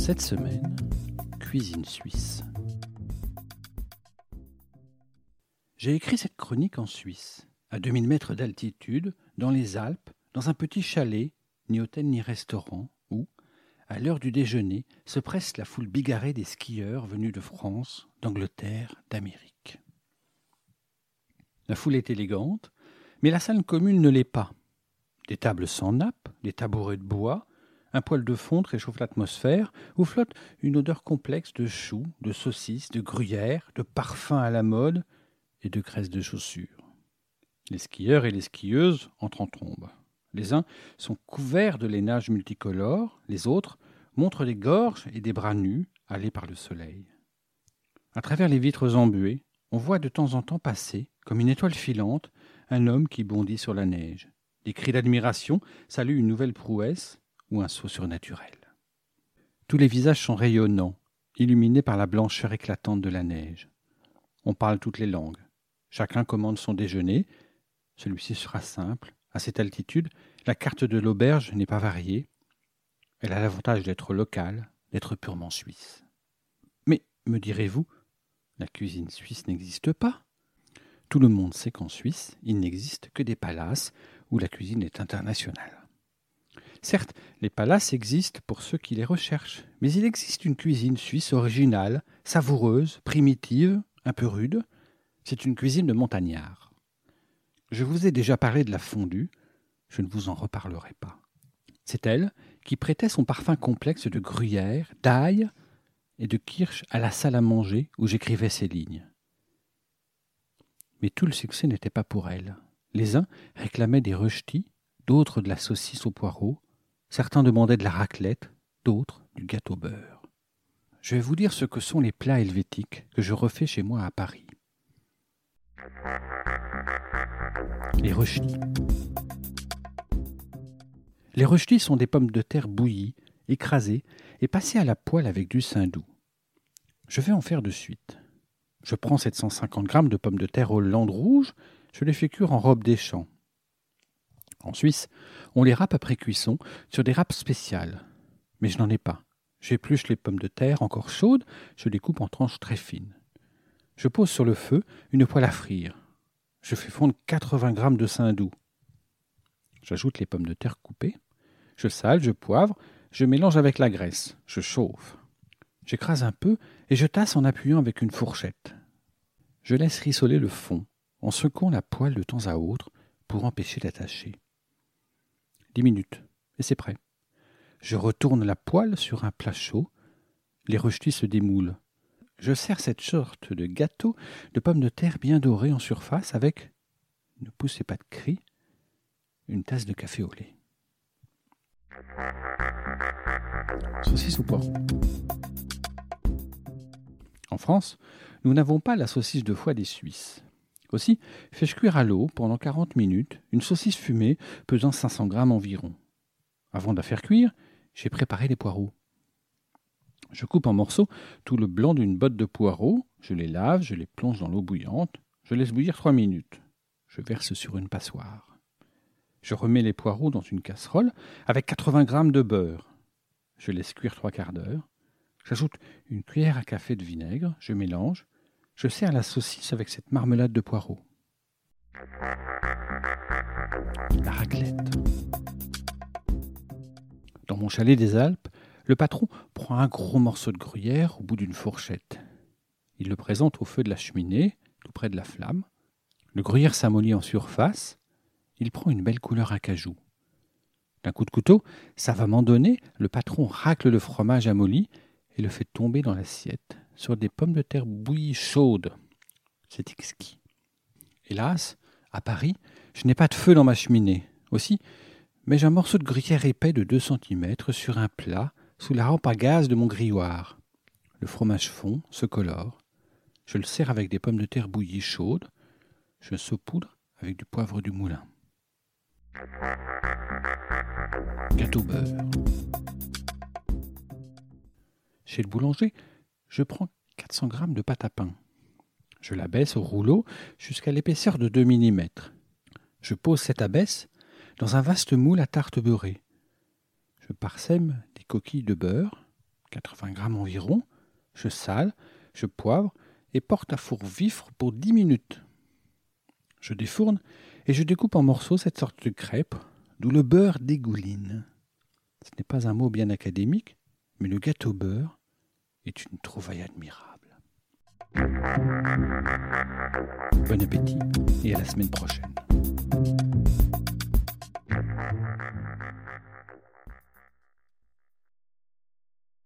Cette semaine, cuisine suisse. J'ai écrit cette chronique en Suisse à 2000 mètres d'altitude, dans les Alpes, dans un petit chalet, ni hôtel ni restaurant, où, à l'heure du déjeuner, se presse la foule bigarrée des skieurs venus de France, d'Angleterre, d'Amérique. La foule est élégante, mais la salle commune ne l'est pas. Des tables sans nappe, des tabourets de bois, un poêle de fonte réchauffe l'atmosphère, où flotte une odeur complexe de choux, de saucisses, de gruyère, de parfums à la mode et de graisse de chaussures. Les skieurs et les skieuses entrent en trombe. Les uns sont couverts de lainage multicolore, les autres montrent des gorges et des bras nus, allés par le soleil. À travers les vitres embuées, on voit de temps en temps passer, comme une étoile filante, un homme qui bondit sur la neige. Des cris d'admiration saluent une nouvelle prouesse ou un saut surnaturel. Tous les visages sont rayonnants, illuminés par la blancheur éclatante de la neige. On parle toutes les langues. Chacun commande son déjeuner, celui-ci sera simple. À cette altitude, la carte de l'auberge n'est pas variée. Elle a l'avantage d'être locale, d'être purement suisse. Mais, me direz-vous, la cuisine suisse n'existe pas Tout le monde sait qu'en Suisse, il n'existe que des palaces où la cuisine est internationale. Certes, les palaces existent pour ceux qui les recherchent, mais il existe une cuisine suisse originale, savoureuse, primitive, un peu rude. C'est une cuisine de montagnard. Je vous ai déjà parlé de la fondue, je ne vous en reparlerai pas. C'est elle qui prêtait son parfum complexe de gruyère, d'ail et de kirsch à la salle à manger où j'écrivais ces lignes. Mais tout le succès n'était pas pour elle. Les uns réclamaient des rejetis, d'autres de la saucisse au poireau, certains demandaient de la raclette, d'autres du gâteau beurre. Je vais vous dire ce que sont les plats helvétiques que je refais chez moi à Paris. Les rechtis. Les rechtis sont des pommes de terre bouillies, écrasées et passées à la poêle avec du saindoux. Je vais en faire de suite. Je prends 750 g de pommes de terre hollande rouge, je les fais cuire en robe des champs. En Suisse, on les râpe après cuisson sur des râpes spéciales. Mais je n'en ai pas. J'épluche les pommes de terre encore chaudes, je les coupe en tranches très fines. Je pose sur le feu une poêle à frire. Je fais fondre 80 g de saindoux. J'ajoute les pommes de terre coupées. Je sale, je poivre, je mélange avec la graisse. Je chauffe. J'écrase un peu et je tasse en appuyant avec une fourchette. Je laisse rissoler le fond en secouant la poêle de temps à autre pour empêcher d'attacher. Dix minutes et c'est prêt. Je retourne la poêle sur un plat chaud. Les rejetis se démoulent je sers cette sorte de gâteau de pommes de terre bien dorées en surface avec, ne poussez pas de cris, une tasse de café au lait. Saucisse au poireau. En France, nous n'avons pas la saucisse de foie des Suisses. Aussi, fais-je cuire à l'eau pendant 40 minutes une saucisse fumée pesant 500 grammes environ. Avant de la faire cuire, j'ai préparé les poireaux. Je coupe en morceaux tout le blanc d'une botte de poireaux, je les lave, je les plonge dans l'eau bouillante, je laisse bouillir trois minutes. Je verse sur une passoire. Je remets les poireaux dans une casserole avec 80 g de beurre. Je laisse cuire trois quarts d'heure. J'ajoute une cuillère à café de vinaigre, je mélange. Je sers la saucisse avec cette marmelade de poireaux. La raclette. Dans mon chalet des Alpes, le patron prend un gros morceau de gruyère au bout d'une fourchette. Il le présente au feu de la cheminée, tout près de la flamme. Le gruyère s'amollit en surface. Il prend une belle couleur à cajou. D'un coup de couteau, savamment donné, le patron racle le fromage amolli et le fait tomber dans l'assiette sur des pommes de terre bouillies chaudes. C'est exquis. Hélas, à Paris, je n'ai pas de feu dans ma cheminée. Aussi, mets-je un morceau de gruyère épais de 2 cm sur un plat sous la rampe à gaz de mon grilloir. Le fromage fond, se colore. Je le sers avec des pommes de terre bouillies chaudes. Je saupoudre avec du poivre du moulin. Gâteau beurre. Chez le boulanger, je prends 400 g de pâte à pain. Je l'abaisse au rouleau jusqu'à l'épaisseur de 2 mm. Je pose cette abaisse dans un vaste moule à tarte beurrée. Je parsème des coquilles de beurre, 80 g environ, je sale, je poivre et porte à four vif pour 10 minutes. Je défourne et je découpe en morceaux cette sorte de crêpe d'où le beurre dégouline. Ce n'est pas un mot bien académique, mais le gâteau beurre une trouvaille admirable. Bon appétit et à la semaine prochaine.